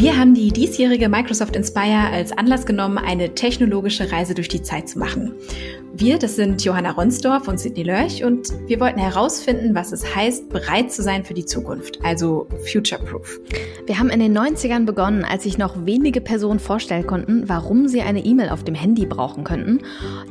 Wir haben die diesjährige Microsoft Inspire als Anlass genommen, eine technologische Reise durch die Zeit zu machen. Wir, das sind Johanna Ronsdorf und Sidney Lörch und wir wollten herausfinden, was es heißt, bereit zu sein für die Zukunft, also future-proof. Wir haben in den 90ern begonnen, als sich noch wenige Personen vorstellen konnten, warum sie eine E-Mail auf dem Handy brauchen könnten.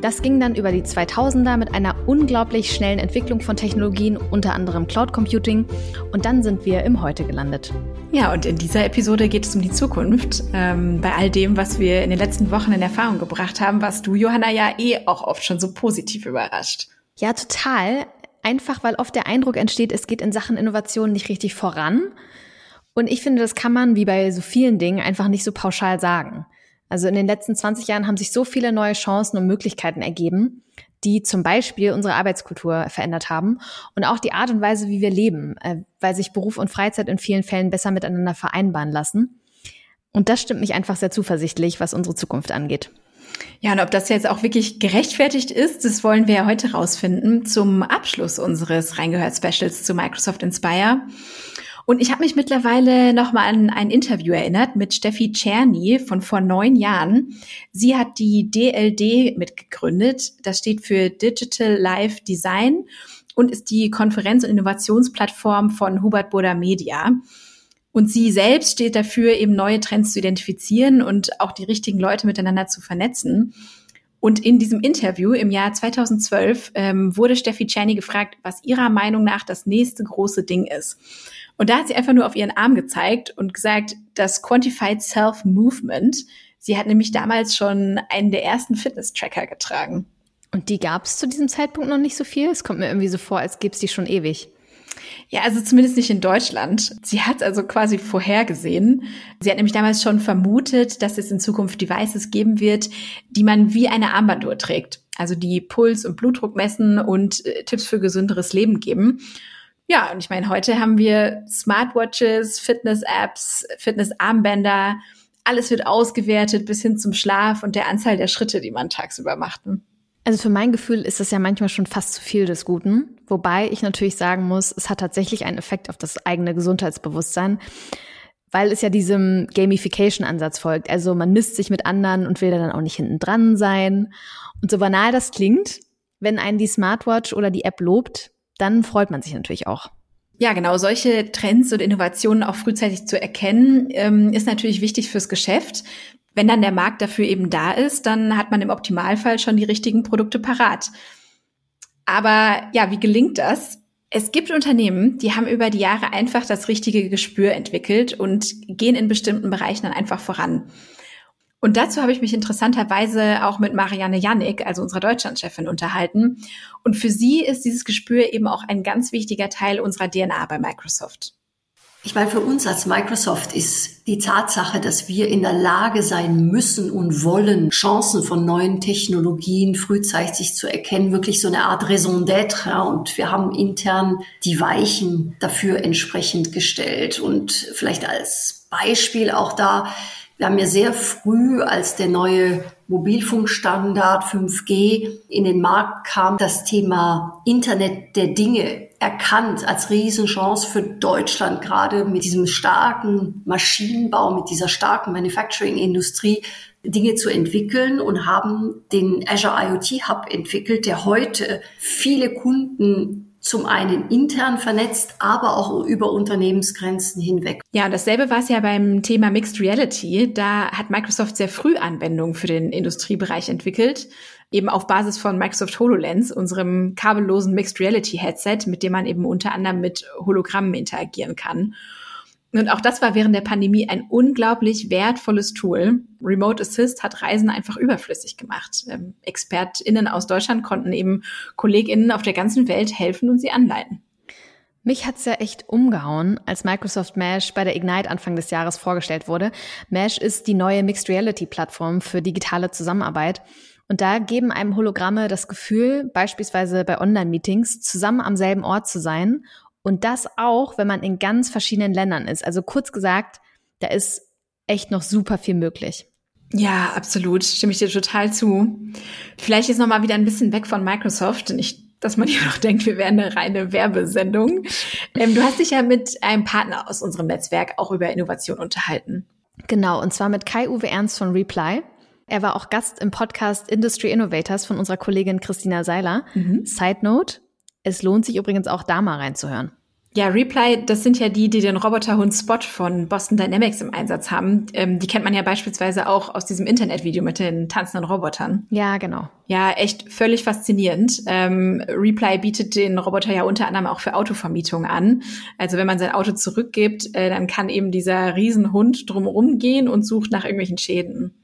Das ging dann über die 2000er mit einer unglaublich schnellen Entwicklung von Technologien, unter anderem Cloud Computing und dann sind wir im Heute gelandet. Ja, und in dieser Episode geht es um die Zukunft. Ähm, bei all dem, was wir in den letzten Wochen in Erfahrung gebracht haben, warst du, Johanna, ja eh auch oft schon so positiv überrascht. Ja, total. Einfach, weil oft der Eindruck entsteht, es geht in Sachen Innovation nicht richtig voran. Und ich finde, das kann man, wie bei so vielen Dingen, einfach nicht so pauschal sagen. Also in den letzten 20 Jahren haben sich so viele neue Chancen und Möglichkeiten ergeben, die zum Beispiel unsere Arbeitskultur verändert haben und auch die Art und Weise, wie wir leben, äh, weil sich Beruf und Freizeit in vielen Fällen besser miteinander vereinbaren lassen. Und das stimmt mich einfach sehr zuversichtlich, was unsere Zukunft angeht. Ja, und ob das jetzt auch wirklich gerechtfertigt ist, das wollen wir ja heute rausfinden zum Abschluss unseres Reingehört-Specials zu Microsoft Inspire. Und ich habe mich mittlerweile nochmal an ein Interview erinnert mit Steffi Czerny von vor neun Jahren. Sie hat die DLD mitgegründet. Das steht für Digital Life Design und ist die Konferenz- und Innovationsplattform von Hubert Burda Media. Und sie selbst steht dafür, eben neue Trends zu identifizieren und auch die richtigen Leute miteinander zu vernetzen. Und in diesem Interview im Jahr 2012 ähm, wurde Steffi Czerny gefragt, was ihrer Meinung nach das nächste große Ding ist. Und da hat sie einfach nur auf ihren Arm gezeigt und gesagt, das Quantified Self Movement. Sie hat nämlich damals schon einen der ersten Fitness-Tracker getragen. Und die gab es zu diesem Zeitpunkt noch nicht so viel? Es kommt mir irgendwie so vor, als gäbe es die schon ewig. Ja, also zumindest nicht in Deutschland. Sie hat also quasi vorhergesehen. Sie hat nämlich damals schon vermutet, dass es in Zukunft Devices geben wird, die man wie eine Armbanduhr trägt. Also die Puls- und Blutdruck messen und äh, Tipps für gesünderes Leben geben. Ja, und ich meine, heute haben wir Smartwatches, Fitness-Apps, Fitness-Armbänder. Alles wird ausgewertet bis hin zum Schlaf und der Anzahl der Schritte, die man tagsüber macht. Also für mein Gefühl ist das ja manchmal schon fast zu viel des Guten. Wobei ich natürlich sagen muss, es hat tatsächlich einen Effekt auf das eigene Gesundheitsbewusstsein, weil es ja diesem Gamification-Ansatz folgt. Also man misst sich mit anderen und will dann auch nicht hinten dran sein. Und so banal das klingt, wenn einen die Smartwatch oder die App lobt, dann freut man sich natürlich auch. Ja, genau. Solche Trends und Innovationen auch frühzeitig zu erkennen, ähm, ist natürlich wichtig fürs Geschäft. Wenn dann der Markt dafür eben da ist, dann hat man im Optimalfall schon die richtigen Produkte parat. Aber ja, wie gelingt das? Es gibt Unternehmen, die haben über die Jahre einfach das richtige Gespür entwickelt und gehen in bestimmten Bereichen dann einfach voran. Und dazu habe ich mich interessanterweise auch mit Marianne Jannik, also unserer Deutschlandchefin, unterhalten. Und für sie ist dieses Gespür eben auch ein ganz wichtiger Teil unserer DNA bei Microsoft. Ich meine, für uns als Microsoft ist die Tatsache, dass wir in der Lage sein müssen und wollen, Chancen von neuen Technologien frühzeitig zu erkennen, wirklich so eine Art Raison d'être. Und wir haben intern die Weichen dafür entsprechend gestellt. Und vielleicht als Beispiel auch da, wir haben ja sehr früh, als der neue Mobilfunkstandard 5G in den Markt kam, das Thema Internet der Dinge erkannt als Riesenchance für Deutschland, gerade mit diesem starken Maschinenbau, mit dieser starken Manufacturing-Industrie Dinge zu entwickeln und haben den Azure IoT Hub entwickelt, der heute viele Kunden zum einen intern vernetzt, aber auch über Unternehmensgrenzen hinweg. Ja, und dasselbe war es ja beim Thema Mixed Reality. Da hat Microsoft sehr früh Anwendungen für den Industriebereich entwickelt eben auf Basis von Microsoft HoloLens, unserem kabellosen Mixed Reality Headset, mit dem man eben unter anderem mit Hologrammen interagieren kann. Und auch das war während der Pandemie ein unglaublich wertvolles Tool. Remote Assist hat Reisen einfach überflüssig gemacht. Ähm, ExpertInnen aus Deutschland konnten eben KollegInnen auf der ganzen Welt helfen und sie anleiten. Mich hat's ja echt umgehauen, als Microsoft Mesh bei der Ignite Anfang des Jahres vorgestellt wurde. Mesh ist die neue Mixed Reality Plattform für digitale Zusammenarbeit. Und da geben einem Hologramme das Gefühl, beispielsweise bei Online-Meetings, zusammen am selben Ort zu sein. Und das auch, wenn man in ganz verschiedenen Ländern ist. Also kurz gesagt, da ist echt noch super viel möglich. Ja, absolut. Stimme ich dir total zu. Vielleicht jetzt noch mal wieder ein bisschen weg von Microsoft. Nicht, dass man hier noch denkt, wir wären eine reine Werbesendung. Ähm, du hast dich ja mit einem Partner aus unserem Netzwerk auch über Innovation unterhalten. Genau, und zwar mit Kai-Uwe Ernst von Reply. Er war auch Gast im Podcast Industry Innovators von unserer Kollegin Christina Seiler. Mhm. Side Note, es lohnt sich übrigens auch da mal reinzuhören. Ja, Reply, das sind ja die, die den Roboterhund Spot von Boston Dynamics im Einsatz haben. Ähm, die kennt man ja beispielsweise auch aus diesem Internetvideo mit den tanzenden Robotern. Ja, genau. Ja, echt völlig faszinierend. Ähm, Reply bietet den Roboter ja unter anderem auch für Autovermietung an. Also wenn man sein Auto zurückgibt, äh, dann kann eben dieser Riesenhund drumherum gehen und sucht nach irgendwelchen Schäden.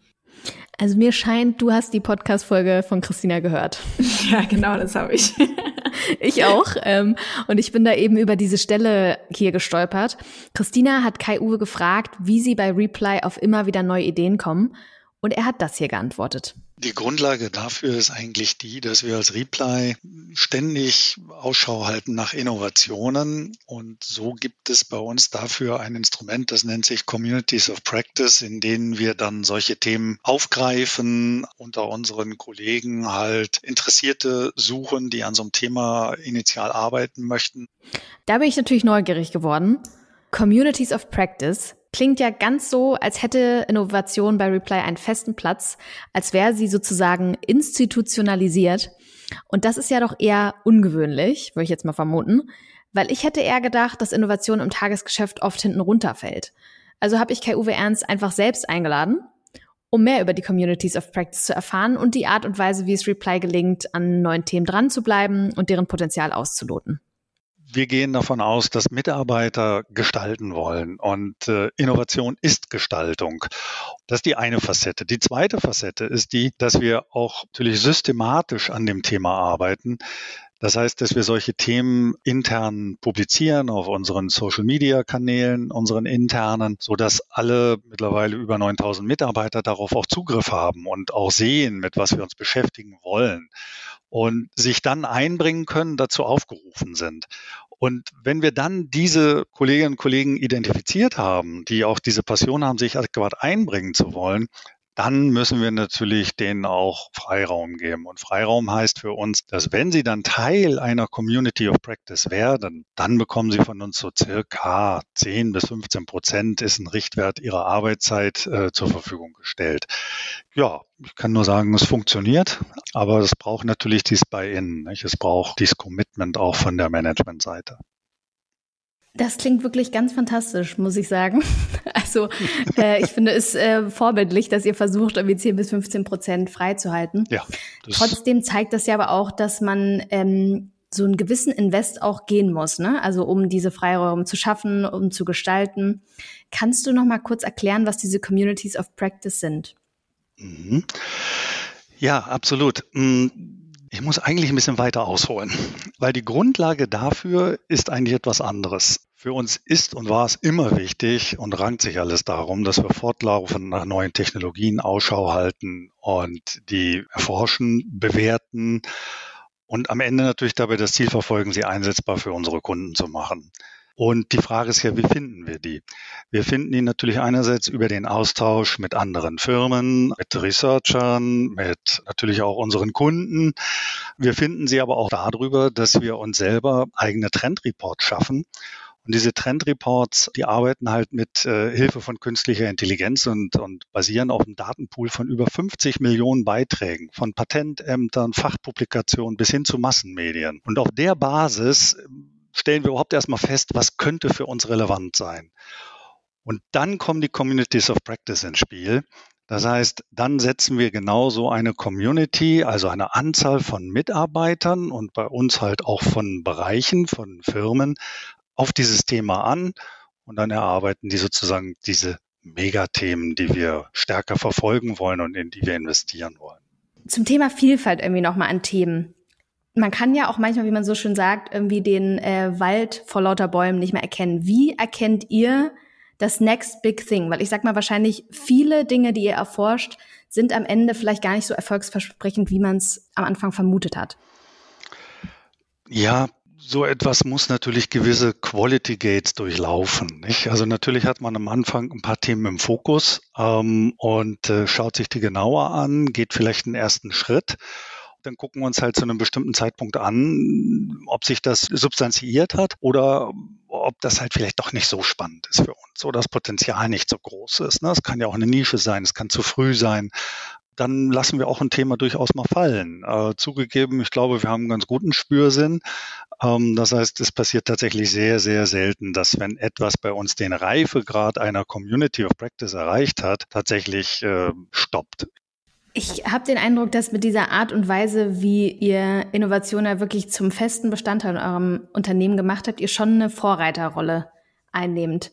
Also mir scheint, du hast die Podcast-Folge von Christina gehört. Ja, genau, das habe ich. ich auch. Ähm, und ich bin da eben über diese Stelle hier gestolpert. Christina hat Kai-Uwe gefragt, wie sie bei Reply auf immer wieder neue Ideen kommen. Und er hat das hier geantwortet. Die Grundlage dafür ist eigentlich die, dass wir als Reply ständig Ausschau halten nach Innovationen. Und so gibt es bei uns dafür ein Instrument, das nennt sich Communities of Practice, in denen wir dann solche Themen aufgreifen, unter unseren Kollegen halt Interessierte suchen, die an so einem Thema initial arbeiten möchten. Da bin ich natürlich neugierig geworden. Communities of Practice klingt ja ganz so, als hätte Innovation bei Reply einen festen Platz, als wäre sie sozusagen institutionalisiert. Und das ist ja doch eher ungewöhnlich, würde ich jetzt mal vermuten, weil ich hätte eher gedacht, dass Innovation im Tagesgeschäft oft hinten runterfällt. Also habe ich Kai-Uwe Ernst einfach selbst eingeladen, um mehr über die Communities of Practice zu erfahren und die Art und Weise, wie es Reply gelingt, an neuen Themen dran zu bleiben und deren Potenzial auszuloten wir gehen davon aus, dass Mitarbeiter gestalten wollen und äh, Innovation ist Gestaltung. Das ist die eine Facette. Die zweite Facette ist die, dass wir auch natürlich systematisch an dem Thema arbeiten. Das heißt, dass wir solche Themen intern publizieren auf unseren Social-Media-Kanälen, unseren internen, so dass alle mittlerweile über 9000 Mitarbeiter darauf auch Zugriff haben und auch sehen, mit was wir uns beschäftigen wollen und sich dann einbringen können, dazu aufgerufen sind. Und wenn wir dann diese Kolleginnen und Kollegen identifiziert haben, die auch diese Passion haben, sich adäquat einbringen zu wollen, dann müssen wir natürlich denen auch Freiraum geben. Und Freiraum heißt für uns, dass wenn sie dann Teil einer Community of Practice werden, dann bekommen sie von uns so circa 10 bis 15 Prozent ist ein Richtwert ihrer Arbeitszeit äh, zur Verfügung gestellt. Ja, ich kann nur sagen, es funktioniert, aber es braucht natürlich dies. Nicht? Es braucht dieses Commitment auch von der Managementseite. Das klingt wirklich ganz fantastisch, muss ich sagen. Also äh, ich finde es äh, vorbildlich, dass ihr versucht, irgendwie 10 bis 15 Prozent freizuhalten. Ja, Trotzdem zeigt das ja aber auch, dass man ähm, so einen gewissen Invest auch gehen muss, ne? Also um diese Freiräume zu schaffen, um zu gestalten. Kannst du noch mal kurz erklären, was diese Communities of Practice sind? Mhm. Ja, absolut. Mm, ich muss eigentlich ein bisschen weiter ausholen, weil die Grundlage dafür ist eigentlich etwas anderes. Für uns ist und war es immer wichtig und rankt sich alles darum, dass wir fortlaufend nach neuen Technologien Ausschau halten und die erforschen, bewerten und am Ende natürlich dabei das Ziel verfolgen, sie einsetzbar für unsere Kunden zu machen. Und die Frage ist ja, wie finden wir die? Wir finden die natürlich einerseits über den Austausch mit anderen Firmen, mit Researchern, mit natürlich auch unseren Kunden. Wir finden sie aber auch darüber, dass wir uns selber eigene Trendreports schaffen und diese Trendreports, die arbeiten halt mit äh, Hilfe von künstlicher Intelligenz und, und basieren auf einem Datenpool von über 50 Millionen Beiträgen, von Patentämtern, Fachpublikationen bis hin zu Massenmedien. Und auf der Basis stellen wir überhaupt erstmal fest, was könnte für uns relevant sein. Und dann kommen die Communities of Practice ins Spiel. Das heißt, dann setzen wir genau so eine Community, also eine Anzahl von Mitarbeitern und bei uns halt auch von Bereichen, von Firmen auf dieses Thema an und dann erarbeiten die sozusagen diese Megathemen, die wir stärker verfolgen wollen und in die wir investieren wollen. Zum Thema Vielfalt irgendwie nochmal an Themen. Man kann ja auch manchmal, wie man so schön sagt, irgendwie den äh, Wald vor lauter Bäumen nicht mehr erkennen. Wie erkennt ihr das Next Big Thing? Weil ich sag mal, wahrscheinlich viele Dinge, die ihr erforscht, sind am Ende vielleicht gar nicht so erfolgsversprechend, wie man es am Anfang vermutet hat. Ja, so etwas muss natürlich gewisse Quality Gates durchlaufen. Nicht? Also natürlich hat man am Anfang ein paar Themen im Fokus ähm, und äh, schaut sich die genauer an, geht vielleicht einen ersten Schritt. dann gucken wir uns halt zu einem bestimmten Zeitpunkt an, ob sich das substanziiert hat oder ob das halt vielleicht doch nicht so spannend ist für uns oder das Potenzial nicht so groß ist. Ne? Es kann ja auch eine Nische sein, es kann zu früh sein dann lassen wir auch ein Thema durchaus mal fallen. Äh, zugegeben, ich glaube, wir haben einen ganz guten Spürsinn. Ähm, das heißt, es passiert tatsächlich sehr, sehr selten, dass wenn etwas bei uns den Reifegrad einer Community of Practice erreicht hat, tatsächlich äh, stoppt. Ich habe den Eindruck, dass mit dieser Art und Weise, wie ihr Innovation ja wirklich zum festen Bestandteil in eurem Unternehmen gemacht habt, ihr schon eine Vorreiterrolle einnehmt.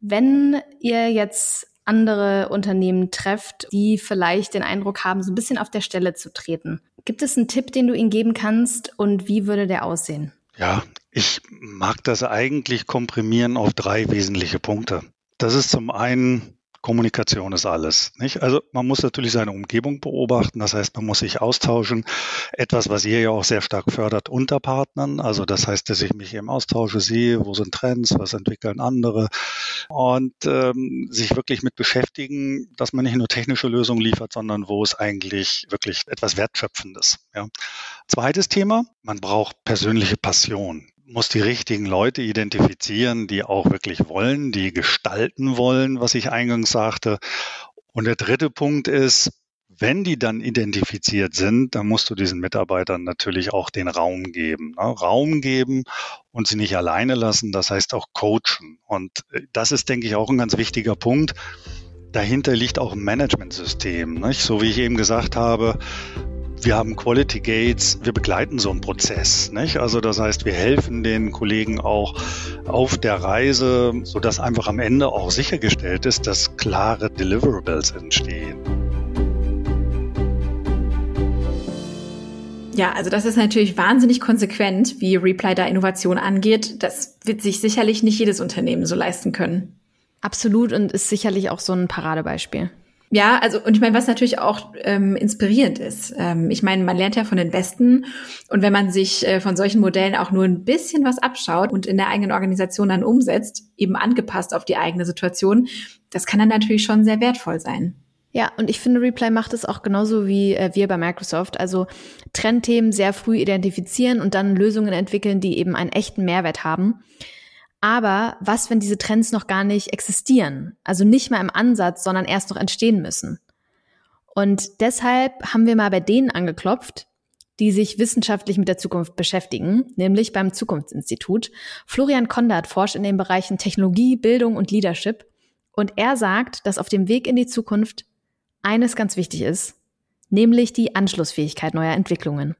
Wenn ihr jetzt andere Unternehmen trefft, die vielleicht den Eindruck haben, so ein bisschen auf der Stelle zu treten. Gibt es einen Tipp, den du ihnen geben kannst und wie würde der aussehen? Ja, ich mag das eigentlich komprimieren auf drei wesentliche Punkte. Das ist zum einen Kommunikation ist alles. Nicht? Also man muss natürlich seine Umgebung beobachten, das heißt, man muss sich austauschen. Etwas, was ihr ja auch sehr stark fördert unter Partnern. Also das heißt, dass ich mich eben austausche, sehe, wo sind Trends, was entwickeln andere und ähm, sich wirklich mit beschäftigen, dass man nicht nur technische Lösungen liefert, sondern wo es eigentlich wirklich etwas Wertschöpfendes. Ja. Zweites Thema, man braucht persönliche Passion muss die richtigen Leute identifizieren, die auch wirklich wollen, die gestalten wollen, was ich eingangs sagte. Und der dritte Punkt ist, wenn die dann identifiziert sind, dann musst du diesen Mitarbeitern natürlich auch den Raum geben. Ne? Raum geben und sie nicht alleine lassen, das heißt auch coachen. Und äh, das ist, denke ich, auch ein ganz wichtiger Punkt. Dahinter liegt auch ein Managementsystem. Nicht? So wie ich eben gesagt habe, wir haben Quality Gates, wir begleiten so einen Prozess. Nicht? Also das heißt, wir helfen den Kollegen auch auf der Reise, sodass einfach am Ende auch sichergestellt ist, dass klare Deliverables entstehen. Ja, also das ist natürlich wahnsinnig konsequent, wie Reply da Innovation angeht. Das wird sich sicherlich nicht jedes Unternehmen so leisten können. Absolut und ist sicherlich auch so ein Paradebeispiel. Ja, also und ich meine, was natürlich auch ähm, inspirierend ist. Ähm, ich meine, man lernt ja von den Besten und wenn man sich äh, von solchen Modellen auch nur ein bisschen was abschaut und in der eigenen Organisation dann umsetzt, eben angepasst auf die eigene Situation, das kann dann natürlich schon sehr wertvoll sein. Ja, und ich finde, Reply macht es auch genauso wie äh, wir bei Microsoft. Also Trendthemen sehr früh identifizieren und dann Lösungen entwickeln, die eben einen echten Mehrwert haben. Aber was, wenn diese Trends noch gar nicht existieren? Also nicht mal im Ansatz, sondern erst noch entstehen müssen. Und deshalb haben wir mal bei denen angeklopft, die sich wissenschaftlich mit der Zukunft beschäftigen, nämlich beim Zukunftsinstitut. Florian Kondert forscht in den Bereichen Technologie, Bildung und Leadership. Und er sagt, dass auf dem Weg in die Zukunft eines ganz wichtig ist, nämlich die Anschlussfähigkeit neuer Entwicklungen.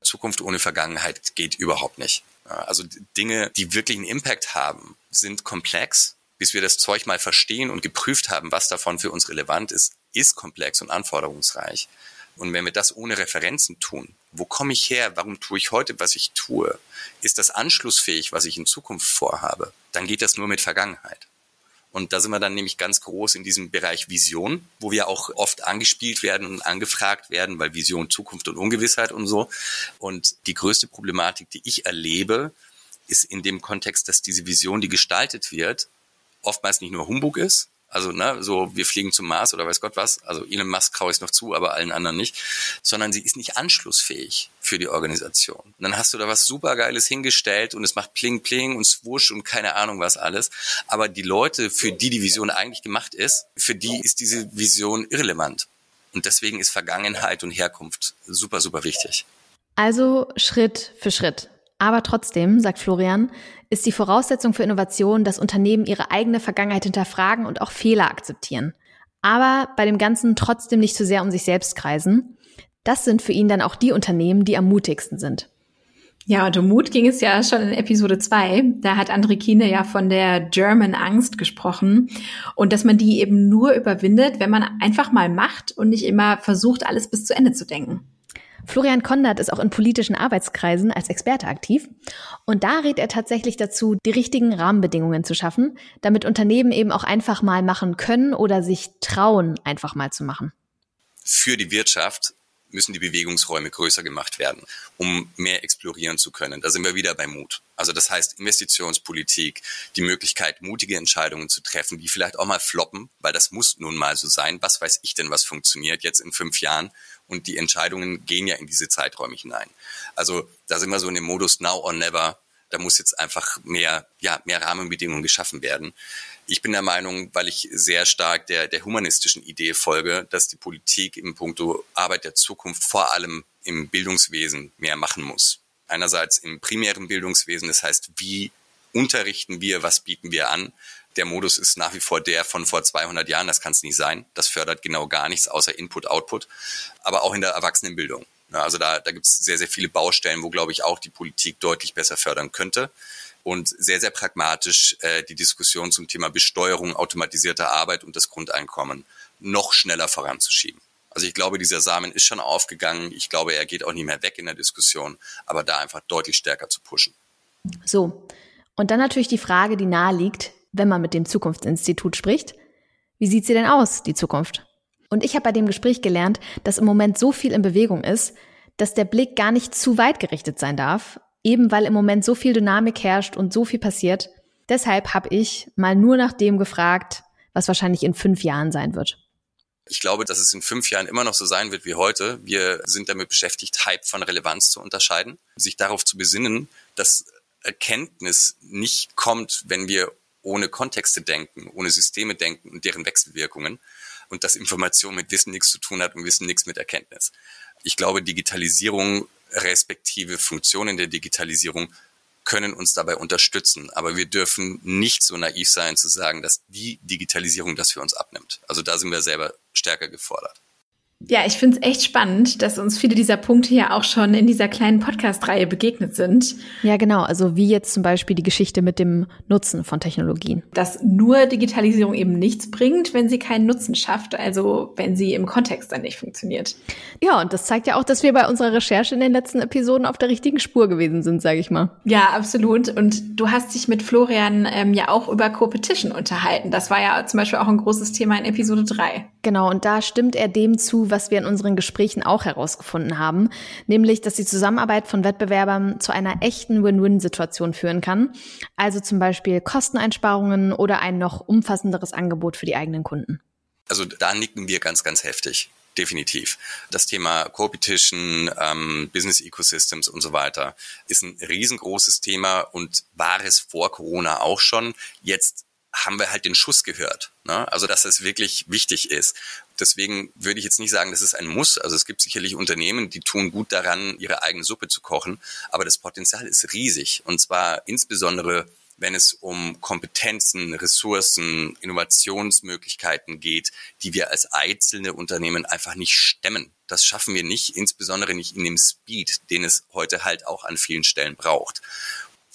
Zukunft ohne Vergangenheit geht überhaupt nicht. Also Dinge, die wirklich einen Impact haben, sind komplex. Bis wir das Zeug mal verstehen und geprüft haben, was davon für uns relevant ist, ist komplex und anforderungsreich. Und wenn wir das ohne Referenzen tun, wo komme ich her, warum tue ich heute, was ich tue, ist das anschlussfähig, was ich in Zukunft vorhabe, dann geht das nur mit Vergangenheit. Und da sind wir dann nämlich ganz groß in diesem Bereich Vision, wo wir auch oft angespielt werden und angefragt werden, weil Vision, Zukunft und Ungewissheit und so. Und die größte Problematik, die ich erlebe, ist in dem Kontext, dass diese Vision, die gestaltet wird, oftmals nicht nur Humbug ist, also, ne, so, wir fliegen zum Mars oder weiß Gott was. Also, Elon Musk traue ich noch zu, aber allen anderen nicht. Sondern sie ist nicht anschlussfähig für die Organisation. Und dann hast du da was supergeiles hingestellt und es macht Pling Pling und Swoosh und keine Ahnung was alles. Aber die Leute, für die die Vision eigentlich gemacht ist, für die ist diese Vision irrelevant. Und deswegen ist Vergangenheit und Herkunft super, super wichtig. Also Schritt für Schritt. Aber trotzdem, sagt Florian, ist die Voraussetzung für Innovation, dass Unternehmen ihre eigene Vergangenheit hinterfragen und auch Fehler akzeptieren. Aber bei dem Ganzen trotzdem nicht zu sehr um sich selbst kreisen. Das sind für ihn dann auch die Unternehmen, die am mutigsten sind. Ja, und um Mut ging es ja schon in Episode 2. Da hat André Kiene ja von der German Angst gesprochen und dass man die eben nur überwindet, wenn man einfach mal macht und nicht immer versucht, alles bis zu Ende zu denken. Florian Kondert ist auch in politischen Arbeitskreisen als Experte aktiv. Und da rät er tatsächlich dazu, die richtigen Rahmenbedingungen zu schaffen, damit Unternehmen eben auch einfach mal machen können oder sich trauen, einfach mal zu machen. Für die Wirtschaft müssen die Bewegungsräume größer gemacht werden, um mehr explorieren zu können. Da sind wir wieder bei Mut. Also das heißt Investitionspolitik, die Möglichkeit, mutige Entscheidungen zu treffen, die vielleicht auch mal floppen, weil das muss nun mal so sein. Was weiß ich denn, was funktioniert jetzt in fünf Jahren? Und die Entscheidungen gehen ja in diese Zeiträume hinein. Also da sind wir so in dem Modus Now or Never. Da muss jetzt einfach mehr, ja, mehr Rahmenbedingungen geschaffen werden. Ich bin der Meinung, weil ich sehr stark der, der humanistischen Idee folge, dass die Politik im Punkto Arbeit der Zukunft vor allem im Bildungswesen mehr machen muss. Einerseits im primären Bildungswesen, das heißt, wie unterrichten wir, was bieten wir an. Der Modus ist nach wie vor der von vor 200 Jahren, das kann es nicht sein. Das fördert genau gar nichts außer Input, Output. Aber auch in der Erwachsenenbildung. Also da, da gibt es sehr, sehr viele Baustellen, wo, glaube ich, auch die Politik deutlich besser fördern könnte und sehr, sehr pragmatisch äh, die Diskussion zum Thema Besteuerung automatisierter Arbeit und das Grundeinkommen noch schneller voranzuschieben. Also ich glaube, dieser Samen ist schon aufgegangen. Ich glaube, er geht auch nicht mehr weg in der Diskussion, aber da einfach deutlich stärker zu pushen. So. Und dann natürlich die Frage, die nahe liegt, wenn man mit dem Zukunftsinstitut spricht. Wie sieht sie denn aus, die Zukunft? Und ich habe bei dem Gespräch gelernt, dass im Moment so viel in Bewegung ist, dass der Blick gar nicht zu weit gerichtet sein darf, eben weil im Moment so viel Dynamik herrscht und so viel passiert. Deshalb habe ich mal nur nach dem gefragt, was wahrscheinlich in fünf Jahren sein wird. Ich glaube, dass es in fünf Jahren immer noch so sein wird wie heute. Wir sind damit beschäftigt, Hype von Relevanz zu unterscheiden, sich darauf zu besinnen, dass Erkenntnis nicht kommt, wenn wir ohne Kontexte denken, ohne Systeme denken und deren Wechselwirkungen und dass Information mit Wissen nichts zu tun hat und Wissen nichts mit Erkenntnis. Ich glaube, Digitalisierung respektive Funktionen der Digitalisierung können uns dabei unterstützen. Aber wir dürfen nicht so naiv sein zu sagen, dass die Digitalisierung das für uns abnimmt. Also da sind wir selber stärker gefordert. Ja, ich finde es echt spannend, dass uns viele dieser Punkte ja auch schon in dieser kleinen Podcast-Reihe begegnet sind. Ja, genau. Also wie jetzt zum Beispiel die Geschichte mit dem Nutzen von Technologien. Dass nur Digitalisierung eben nichts bringt, wenn sie keinen Nutzen schafft, also wenn sie im Kontext dann nicht funktioniert. Ja, und das zeigt ja auch, dass wir bei unserer Recherche in den letzten Episoden auf der richtigen Spur gewesen sind, sage ich mal. Ja, absolut. Und du hast dich mit Florian ähm, ja auch über Co-Petition unterhalten. Das war ja zum Beispiel auch ein großes Thema in Episode 3. Genau, und da stimmt er dem zu, was wir in unseren Gesprächen auch herausgefunden haben, nämlich, dass die Zusammenarbeit von Wettbewerbern zu einer echten Win-Win-Situation führen kann. Also zum Beispiel Kosteneinsparungen oder ein noch umfassenderes Angebot für die eigenen Kunden. Also da nicken wir ganz, ganz heftig. Definitiv. Das Thema Co-Petition, ähm, Business Ecosystems und so weiter ist ein riesengroßes Thema und war es vor Corona auch schon. Jetzt haben wir halt den Schuss gehört. Ne? Also dass es wirklich wichtig ist. Deswegen würde ich jetzt nicht sagen, dass es ein Muss. Also es gibt sicherlich Unternehmen, die tun gut daran, ihre eigene Suppe zu kochen. Aber das Potenzial ist riesig. Und zwar insbesondere, wenn es um Kompetenzen, Ressourcen, Innovationsmöglichkeiten geht, die wir als einzelne Unternehmen einfach nicht stemmen. Das schaffen wir nicht, insbesondere nicht in dem Speed, den es heute halt auch an vielen Stellen braucht.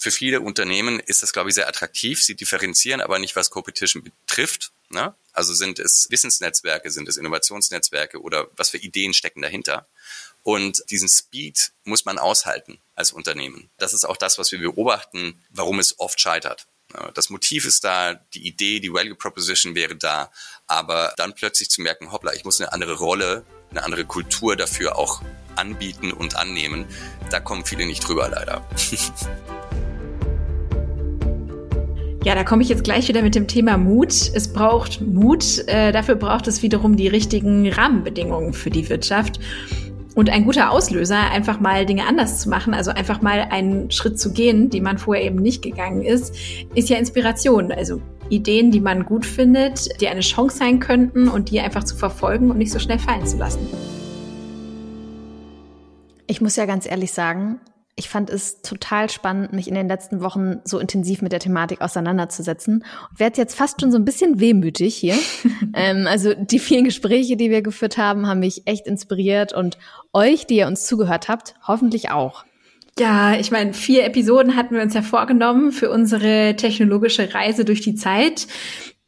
Für viele Unternehmen ist das, glaube ich, sehr attraktiv. Sie differenzieren aber nicht, was Competition betrifft. Ne? Also sind es Wissensnetzwerke, sind es Innovationsnetzwerke oder was für Ideen stecken dahinter. Und diesen Speed muss man aushalten als Unternehmen. Das ist auch das, was wir beobachten, warum es oft scheitert. Das Motiv ist da, die Idee, die Value Proposition wäre da, aber dann plötzlich zu merken, hoppla, ich muss eine andere Rolle, eine andere Kultur dafür auch anbieten und annehmen, da kommen viele nicht drüber leider. Ja, da komme ich jetzt gleich wieder mit dem Thema Mut. Es braucht Mut. Äh, dafür braucht es wiederum die richtigen Rahmenbedingungen für die Wirtschaft. Und ein guter Auslöser, einfach mal Dinge anders zu machen, also einfach mal einen Schritt zu gehen, die man vorher eben nicht gegangen ist, ist ja Inspiration. Also Ideen, die man gut findet, die eine Chance sein könnten und die einfach zu verfolgen und nicht so schnell fallen zu lassen. Ich muss ja ganz ehrlich sagen, ich fand es total spannend, mich in den letzten Wochen so intensiv mit der Thematik auseinanderzusetzen. Und werde jetzt fast schon so ein bisschen wehmütig hier. ähm, also die vielen Gespräche, die wir geführt haben, haben mich echt inspiriert und euch, die ihr uns zugehört habt, hoffentlich auch. Ja, ich meine, vier Episoden hatten wir uns ja vorgenommen für unsere technologische Reise durch die Zeit.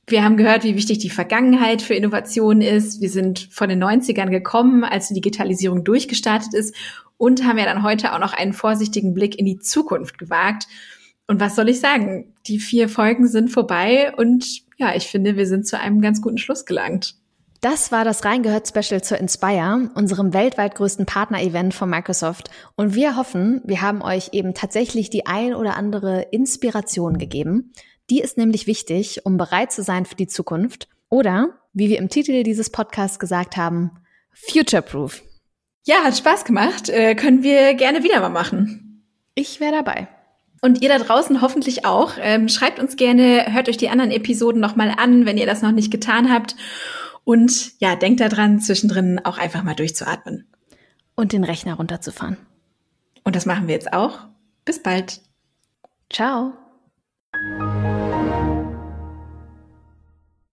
Wir haben gehört, wie wichtig die Vergangenheit für Innovation ist. Wir sind von den 90ern gekommen, als die Digitalisierung durchgestartet ist und haben ja dann heute auch noch einen vorsichtigen Blick in die Zukunft gewagt. Und was soll ich sagen? Die vier Folgen sind vorbei und ja, ich finde, wir sind zu einem ganz guten Schluss gelangt. Das war das Reingehört Special zur Inspire, unserem weltweit größten Partner-Event von Microsoft. Und wir hoffen, wir haben euch eben tatsächlich die ein oder andere Inspiration gegeben. Die ist nämlich wichtig, um bereit zu sein für die Zukunft. Oder, wie wir im Titel dieses Podcasts gesagt haben, future-proof. Ja, hat Spaß gemacht. Äh, können wir gerne wieder mal machen. Ich wäre dabei. Und ihr da draußen hoffentlich auch. Ähm, schreibt uns gerne, hört euch die anderen Episoden nochmal an, wenn ihr das noch nicht getan habt. Und ja, denkt daran, zwischendrin auch einfach mal durchzuatmen. Und den Rechner runterzufahren. Und das machen wir jetzt auch. Bis bald. Ciao.